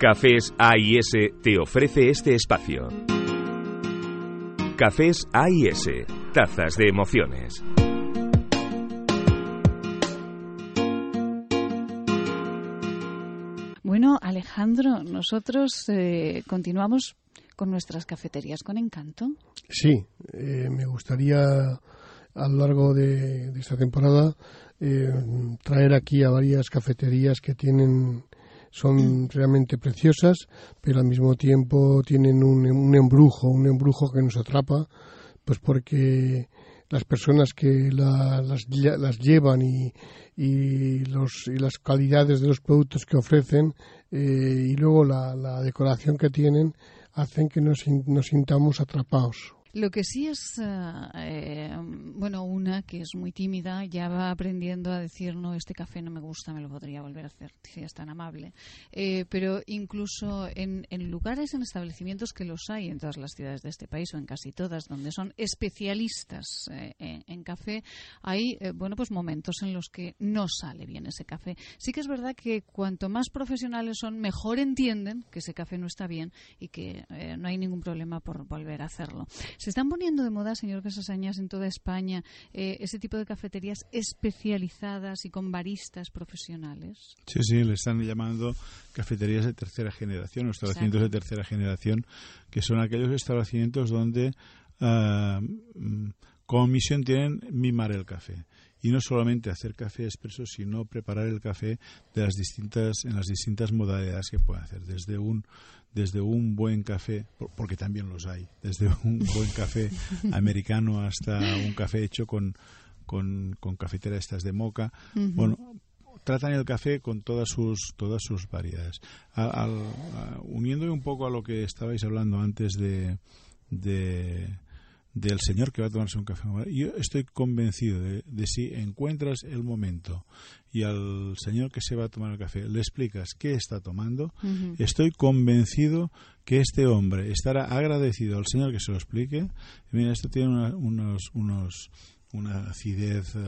Cafés AIS te ofrece este espacio. Cafés AIS, tazas de emociones. Bueno, Alejandro, nosotros eh, continuamos con nuestras cafeterías con encanto. Sí, eh, me gustaría a lo largo de, esta temporada eh, traer aquí a varias cafeterías que tienen son realmente preciosas, pero al mismo tiempo tienen un, un embrujo, un embrujo que nos atrapa, pues porque las personas que las, las, llevan y, y, los, y las calidades de los productos que ofrecen eh, y luego la, la, decoración que tienen hacen que nos, nos sintamos atrapados. Lo que sí es, eh, eh, bueno, una que es muy tímida, ya va aprendiendo a decir, no, este café no me gusta, me lo podría volver a hacer, si es tan amable. Eh, pero incluso en, lugares, en establecimientos que los hay en todas las ciudades de este país, o en casi todas, donde son especialistas en, café, hay, bueno, pues momentos en los que no sale bien ese café. Sí que es verdad que cuanto más profesionales son, mejor entienden que ese café no está bien y que no hay ningún problema por volver a hacerlo. Se están poniendo de moda, señor Casasañas, en toda España eh, ese tipo de cafeterías especializadas y con baristas profesionales. Sí, sí, le están llamando cafeterías de tercera generación, o establecimientos de tercera generación, que son aquellos establecimientos donde uh, como misión tienen mimar el café y no solamente hacer café expreso, sino preparar el café de las distintas en las distintas modalidades que pueden hacer, desde un desde un buen café, porque también los hay, desde un buen café americano hasta un café hecho con, con, con cafetera estas de moca. Bueno, tratan el café con todas sus todas sus variedades. Al, uniéndome un poco a lo que estabais hablando antes de, de del señor que va a tomarse un café. Yo estoy convencido de, de, si encuentras el momento y al señor que se va a tomar el café le explicas qué está tomando, estoy convencido que este hombre estará agradecido al señor que se lo explique. Mira, esto tiene unos, unos, una acidez eh,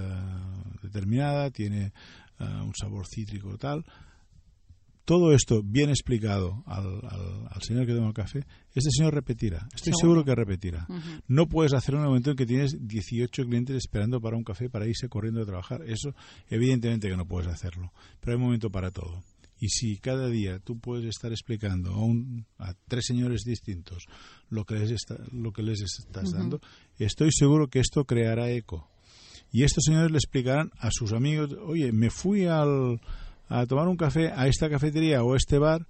determinada, tiene eh, un sabor cítrico tal todo esto bien explicado al, al, señor que toma el café, este señor repetirá. Estoy seguro, que repetirá. No puedes hacer un momento en que tienes 18 clientes esperando para un café para irse corriendo a trabajar. Eso, evidentemente que no puedes hacerlo. Pero hay un momento para todo. Y si cada día tú puedes estar explicando a, a tres señores distintos lo que les, lo que les estás dando, estoy seguro que esto creará eco. Y estos señores le explicarán a sus amigos, oye, me fui al, a tomar un café a esta cafetería o este bar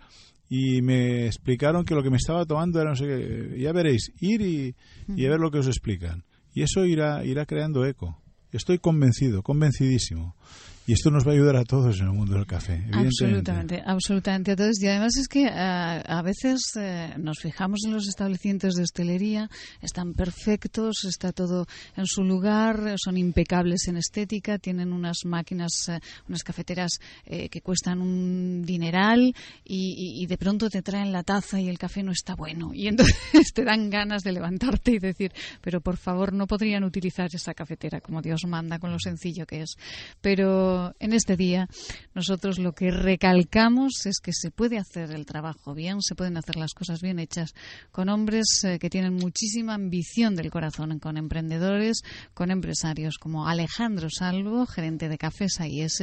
y me explicaron que lo que me estaba tomando era no sé qué. Ya veréis, ir y, y ver lo que os explican. Y eso irá, irá creando eco. Estoy convencido, convencidísimo. Y esto nos va a ayudar a todos en el mundo del café. Absolutamente, absolutamente a todos. Y además es que a, eh, a veces eh, nos fijamos en los establecimientos de hostelería, están perfectos, está todo en su lugar, son impecables en estética, tienen unas máquinas, eh, unas cafeteras que cuestan un dineral y, y, de pronto te traen la taza y el café no está bueno. Y entonces te dan ganas de levantarte y decir, pero por favor no podrían utilizar esa cafetera como Dios manda, con lo sencillo que es. Pero en este día nosotros lo que recalcamos es que se puede hacer el trabajo bien, se pueden hacer las cosas bien hechas con hombres eh, que tienen muchísima ambición del corazón, con emprendedores, con empresarios como Alejandro Salvo, gerente de Cafés AIS.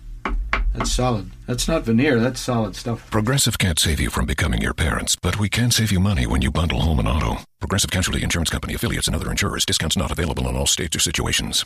That's solid. That's not veneer, that's solid stuff. Progressive can't save you from becoming your parents, but we can save you money when you bundle home and auto. Progressive Casualty Insurance Company affiliates and other insurers. Discounts not available in all states or situations.